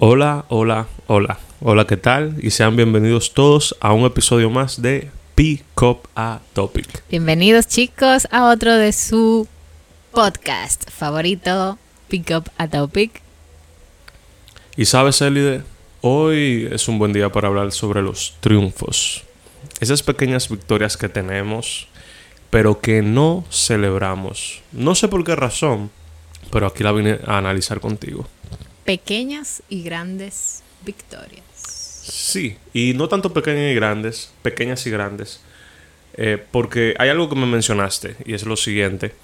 Hola, hola, hola. Hola, ¿qué tal? Y sean bienvenidos todos a un episodio más de Pick Up a Topic. Bienvenidos chicos a otro de su podcast favorito, Pick Up a Topic. Y sabes, Elide, hoy es un buen día para hablar sobre los triunfos. Esas pequeñas victorias que tenemos, pero que no celebramos. No sé por qué razón, pero aquí la vine a analizar contigo. Pequeñas y grandes victorias. Sí, y no tanto pequeñas y grandes, pequeñas y grandes, eh, porque hay algo que me mencionaste y es lo siguiente.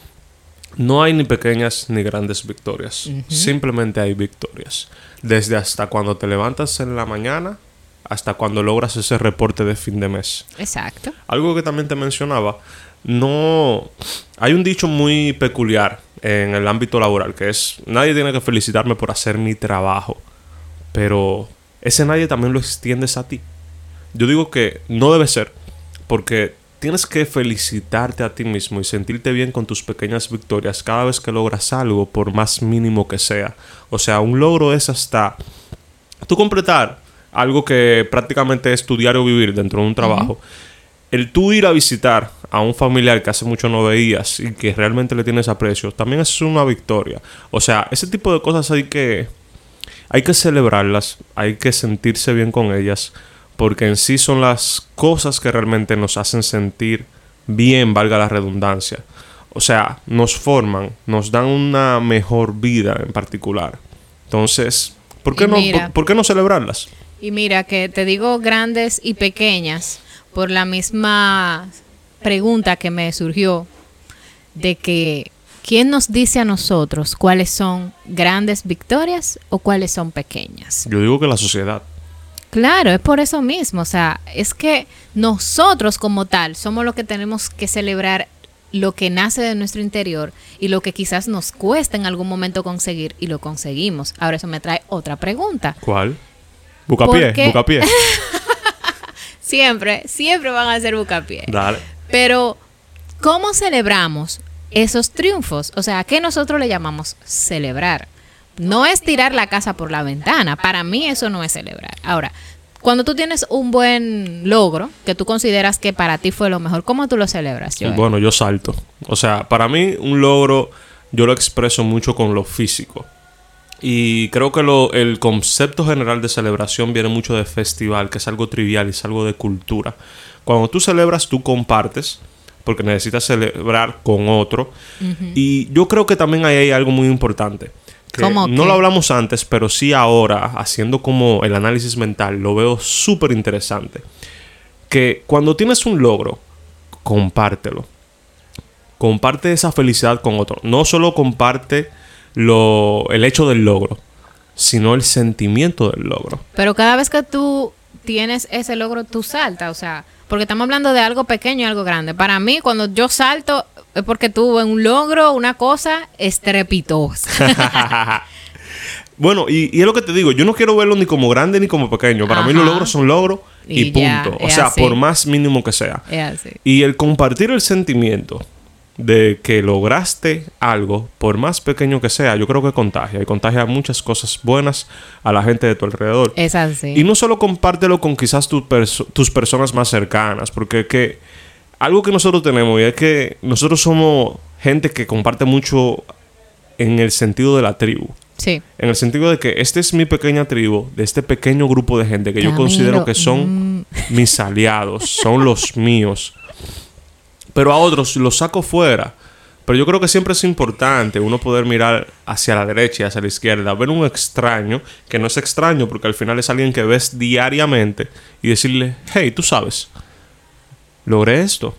No hay ni pequeñas ni grandes victorias, simplemente hay victorias. Desde hasta cuando te levantas en la mañana hasta cuando logras ese reporte de fin de mes. Exacto. Algo que también te mencionaba, no... Hay un dicho muy peculiar en el ámbito laboral, que es, nadie tiene que felicitarme por hacer mi trabajo, pero ese nadie también lo extiendes a ti. Yo digo que no debe ser, porque tienes que felicitarte a ti mismo y sentirte bien con tus pequeñas victorias cada vez que logras algo, por más mínimo que sea. O sea, un logro es hasta tú completar algo que prácticamente es estudiar o vivir dentro de un trabajo. El tú ir a visitar a un familiar que hace mucho no veías y que realmente le tienes aprecio, también es una victoria. O sea, ese tipo de cosas hay que hay que celebrarlas, hay que sentirse bien con ellas, porque en sí son las cosas que realmente nos hacen sentir bien, valga la redundancia. O sea, nos forman, nos dan una mejor vida en particular. Entonces, ¿por qué, no, por qué no celebrarlas? Y mira, que te digo grandes y pequeñas por la misma pregunta que me surgió de que ¿quién nos dice a nosotros cuáles son grandes victorias o cuáles son pequeñas? Yo digo que la sociedad. Claro, es por eso mismo, o sea, es que nosotros como tal somos los que tenemos que celebrar lo que nace de nuestro interior y lo que quizás nos cuesta en algún momento conseguir y lo conseguimos. Ahora eso me trae otra pregunta. ¿Cuál? Bucapié, bucapié. siempre, siempre van a ser bucapié. Dale. Pero, ¿cómo celebramos esos triunfos? O sea, ¿a qué nosotros le llamamos celebrar? No es tirar la casa por la ventana. Para mí eso no es celebrar. Ahora, cuando tú tienes un buen logro que tú consideras que para ti fue lo mejor, ¿cómo tú lo celebras? Bueno, yo salto. O sea, para mí un logro yo lo expreso mucho con lo físico. Y creo que lo, el concepto general de celebración viene mucho de festival, que es algo trivial y es algo de cultura. Cuando tú celebras, tú compartes, porque necesitas celebrar con otro. Y yo creo que también ahí hay algo muy importante. Que no lo hablamos antes, pero sí ahora, haciendo como el análisis mental, lo veo súper interesante. Que cuando tienes un logro, compártelo. Comparte esa felicidad con otro. No solo comparte lo, el hecho del logro, sino el sentimiento del logro. Pero cada vez que tú tienes ese logro, tú saltas, o sea, porque estamos hablando de algo pequeño y algo grande. Para mí, cuando yo salto, es porque tuve un logro, una cosa estrepitosa. bueno, y, es lo que te digo, yo no quiero verlo ni como grande ni como pequeño. Para mí los logros son logros y, punto. o sea, por más mínimo que sea. Y el compartir el sentimiento de que lograste algo, por más pequeño que sea, yo creo que contagia y contagia muchas cosas buenas a la gente de tu alrededor. Es así. Y no solo compártelo con quizás tus personas más cercanas, porque que algo que nosotros tenemos y es que nosotros somos gente que comparte mucho en el sentido de la tribu. Sí. En el sentido de que este es mi pequeña tribu, de este pequeño grupo de gente que yo considero que son mm. mis aliados, son los míos pero a otros los saco fuera. Pero yo creo que siempre es importante uno poder mirar hacia la derecha y hacia la izquierda, ver un extraño, que no es extraño porque al final es alguien que ves diariamente, y decirle, hey, tú sabes, logré esto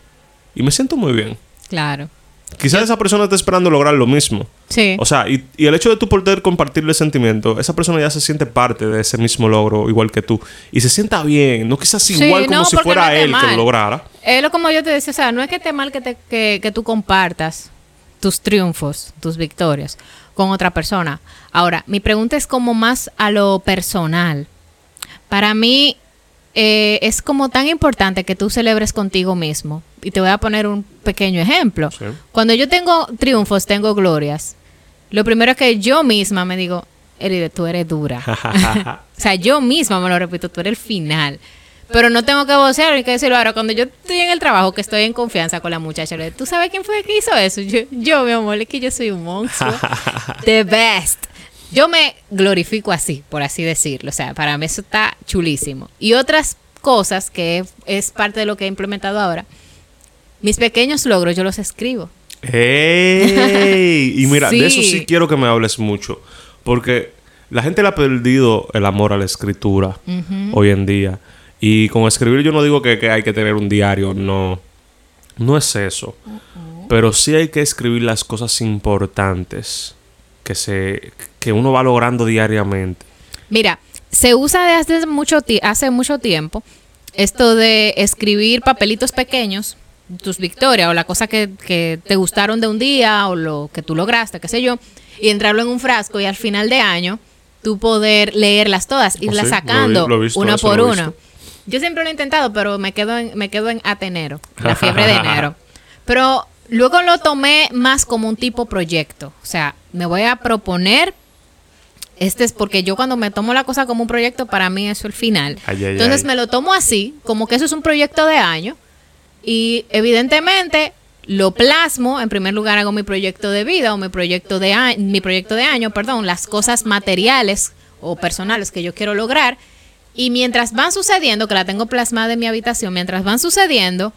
y me siento muy bien. Claro. Quizás esa persona está esperando lograr lo mismo. Sí. O sea, y, el hecho de tú poder compartirle sentimiento, esa persona ya se siente parte de ese mismo logro, igual que tú. Y se sienta bien, no quizás igual como si fuera él que lo lograra. Es lo como yo te decía, o sea, no es que esté mal que, te, que, que tú compartas tus triunfos, tus victorias con otra persona. Ahora, mi pregunta es como más a lo personal. Para mí, eh, es como tan importante que tú celebres contigo mismo. Y te voy a poner un pequeño ejemplo. Cuando yo tengo triunfos, tengo glorias. Lo primero es que yo misma me digo, Eride, tú eres dura. o sea, yo misma me lo repito, tú eres el final. Pero no tengo que vocear ni que decirlo. Ahora, cuando yo estoy en el trabajo, que estoy en confianza con la muchacha, le digo, ¿tú sabes quién fue que hizo eso? Yo, yo mi amor, es que yo soy un monstruo. The best. Yo me glorifico así, por así decirlo. O sea, para mí eso está chulísimo. Y otras cosas que es parte de lo que he implementado ahora, mis pequeños logros yo los escribo. ¡Ey! Y mira, de eso sí quiero que me hables mucho. Porque la gente le ha perdido el amor a la escritura hoy en día. Y con escribir yo no digo que, hay que tener un diario, no. No es eso. Pero sí hay que escribir las cosas importantes que, se, que uno va logrando diariamente. Mira, se usa desde hace mucho, hace mucho tiempo esto de escribir papelitos pequeños, tus victorias o la cosa que, que, te gustaron de un día o lo que tú lograste, qué sé yo, y entrarlo en un frasco y al final de año tú poder leerlas todas, oh, irlas sacando una por una. Yo siempre lo he intentado, pero me quedo en, me quedo en atenero, la fiebre de enero. Pero luego lo tomé más como un tipo proyecto. O sea, me voy a proponer. Este es porque yo cuando me tomo la cosa como un proyecto, para mí eso es el final. Entonces me lo tomo así, como que eso es un proyecto de año. Y evidentemente lo plasmo, en primer lugar hago mi proyecto de vida o mi proyecto de, mi proyecto de año, perdón, las cosas materiales o personales que yo quiero lograr y mientras van sucediendo, que la tengo plasmada en mi habitación, mientras van sucediendo,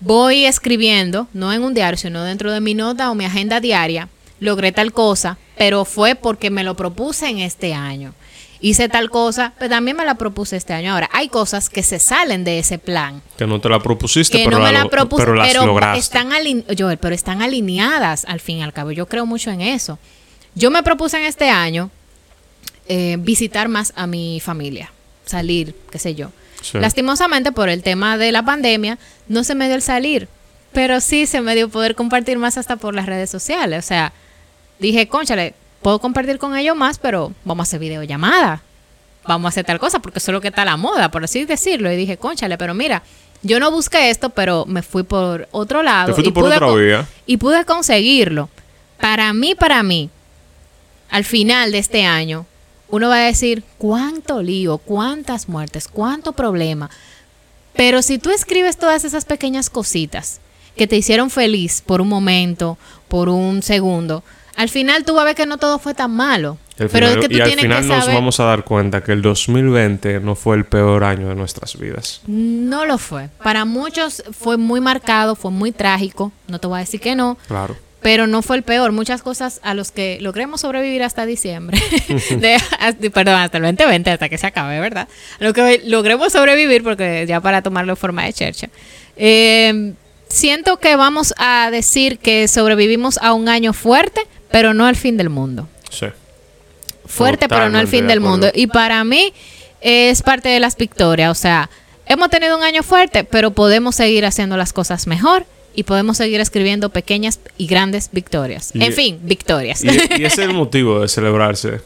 voy escribiendo, no en un diario, sino dentro de mi nota o mi agenda diaria, logré tal cosa, pero fue porque me lo propuse en este año. Hice tal cosa, pero también me la propuse este año. Ahora, hay cosas que se salen de ese plan. Que no te la propusiste, pero, no me la propuse, pero, las lograste. Están Joel, pero están alineadas al fin y al cabo. Yo creo mucho en eso. Yo me propuse en este año eh, visitar más a mi familia salir, qué sé yo. Lastimosamente por el tema de la pandemia no se me dio el salir, pero sí se me dio poder compartir más hasta por las redes sociales. O sea, dije, conchale, puedo compartir con ellos más, pero vamos a hacer videollamada. Vamos a hacer tal cosa porque eso es lo que está a la moda, por así decirlo. Y dije, conchale, pero mira, yo no busqué esto, pero me fui por otro lado. y, por pude y pude conseguirlo. Para mí, para mí, al final de este año, uno va a decir, cuánto lío, cuántas muertes, cuánto problema. Pero si tú escribes todas esas pequeñas cositas que te hicieron feliz por un momento, por un segundo, al final tú vas a ver que no todo fue tan malo. pero es que tú y al final nos vamos a dar cuenta que el 2020 no fue el peor año de nuestras vidas. No lo fue. Para muchos fue muy marcado, fue muy trágico. No te voy a decir que no. Claro pero no fue el peor. Muchas cosas a los que logremos sobrevivir hasta diciembre, perdón, hasta el 2020, hasta que se acabe, ¿verdad? A lo que logremos sobrevivir, porque ya para tomarlo en forma de chercha. Eh, siento que vamos a decir que sobrevivimos a un año fuerte, pero no al fin del mundo. Sí. Fuerte, pero no al fin del mundo. Y para mí es parte de las victorias. O sea, hemos tenido un año fuerte, pero podemos seguir haciendo las cosas mejor y podemos seguir escribiendo pequeñas y grandes victorias. en fin, victorias. Y, ese es el motivo de celebrarse.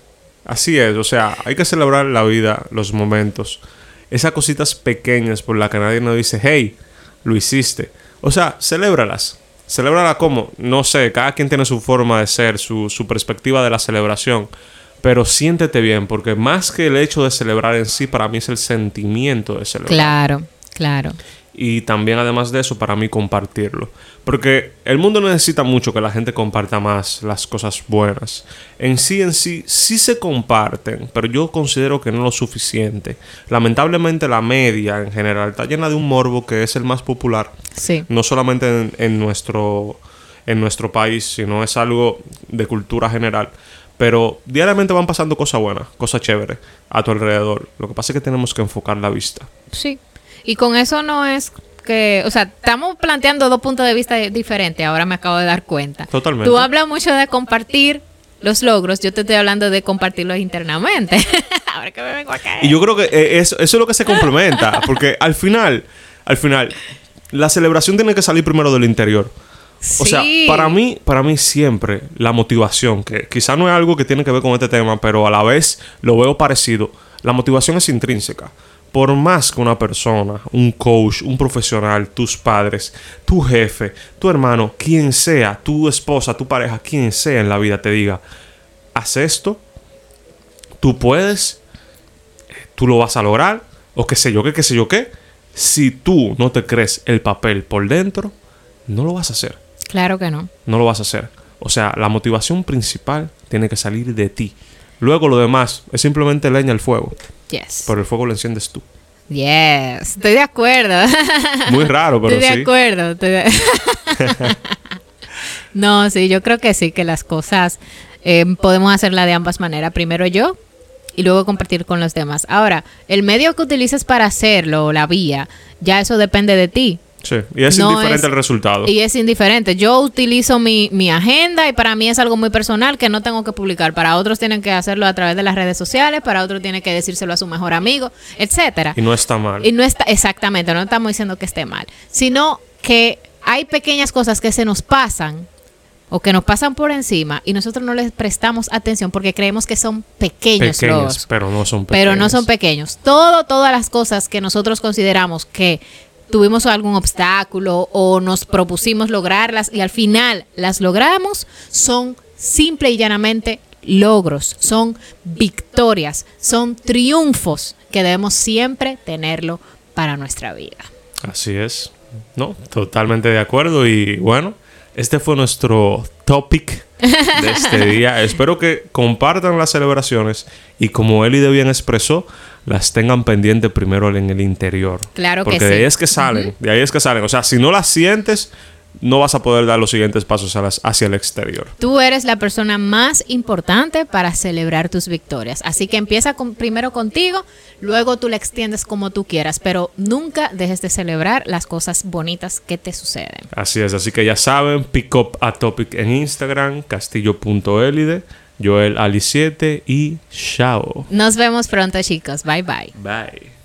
Así es, o sea, hay que celebrar la vida, los momentos, esas cositas pequeñas por las que nadie nos dice, hey, lo hiciste. O sea, celébralas. Celébrala como, no sé, cada quien tiene su forma de ser, su, su perspectiva de la celebración. Pero siéntete bien, porque más que el hecho de celebrar en sí, para mí es el sentimiento de celebrar. Claro, claro y también además de eso para mí compartirlo. Porque el mundo necesita mucho que la gente comparta más las cosas buenas. En sí, en sí, sí se comparten, pero yo considero que no lo suficiente. Lamentablemente la media en general está llena de un morbo que es el más popular. Sí. No solamente en, nuestro, en nuestro país, sino es algo de cultura general. Pero diariamente van pasando cosas buenas, cosas chéveres a tu alrededor. Lo que pasa es que tenemos que enfocar la vista. Sí, y con eso no es que, o sea, estamos planteando dos puntos de vista diferentes, ahora me acabo de dar cuenta. Totalmente. Tú hablas mucho de compartir los logros, yo te estoy hablando de compartirlos internamente. ahora que me vengo a caer. Y yo creo que eh, eso, es lo que se complementa, porque al final, al final, la celebración tiene que salir primero del interior. O sea, para mí, para mí siempre la motivación, que quizá no es algo que tiene que ver con este tema, pero a la vez lo veo parecido. La motivación es intrínseca por más que una persona, un coach, un profesional, tus padres, tu jefe, tu hermano, quien sea, tu esposa, tu pareja, quien sea en la vida te diga, haz esto, tú puedes, tú lo vas a lograr, o qué sé yo qué, qué sé yo qué. Si tú no te crees el papel por dentro, no lo vas a hacer. Claro que no. No lo vas a hacer. O sea, la motivación principal tiene que salir de ti. Luego lo demás es simplemente leña al fuego. Yes. Pero el fuego lo enciendes tú. Yes. Estoy de acuerdo. Muy raro, pero estoy de sí. acuerdo. estoy de- no, sí, yo creo que sí, que las cosas eh, podemos hacerla de ambas maneras. Primero yo y luego compartir con los demás. Ahora, el medio que utilices para hacerlo, la vía, ya eso depende de ti. Sí. Y es No indiferente es- el resultado. Y es indiferente. Yo utilizo mi, mi agenda y para mí es algo muy personal que no tengo que publicar. Para otros tienen que hacerlo a través de las redes sociales, para otros tienen que decírselo a su mejor amigo, etcétera. Y no está mal. Y no está, exactamente, no estamos diciendo que esté mal, sino que hay pequeñas cosas que se nos pasan o que nos pasan por encima y nosotros no les prestamos atención porque creemos que son pequeños, Pequeñas, logros, pero no son pequeñas. pero no son pequeños. Todo, todas las cosas que nosotros consideramos que tuvimos algún obstáculo o nos propusimos lograrlas y al final las logramos son simple y llanamente logros, son victorias, son triunfos que debemos siempre tenerlo para nuestra vida. Así es. No, totalmente de acuerdo. Y bueno, este fue nuestro topic de este día. Espero que compartan las celebraciones y como Eli de bien expresó, las tengan pendientes primero en el interior. Claro que Porque de sí. ahí es que salen, de ahí es que salen. O sea, si no las sientes, no vas a poder dar los siguientes pasos hacia el exterior. Tú eres la persona más importante para celebrar tus victorias. Así que empieza con- primero contigo, luego tú la extiendes como tú quieras, pero nunca dejes de celebrar las cosas bonitas que te suceden. Así es, así que ya saben, pick up a topic en Instagram, castillo.elide, Joel Ali7 y chao. Nos vemos pronto chicos. Bye bye. Bye.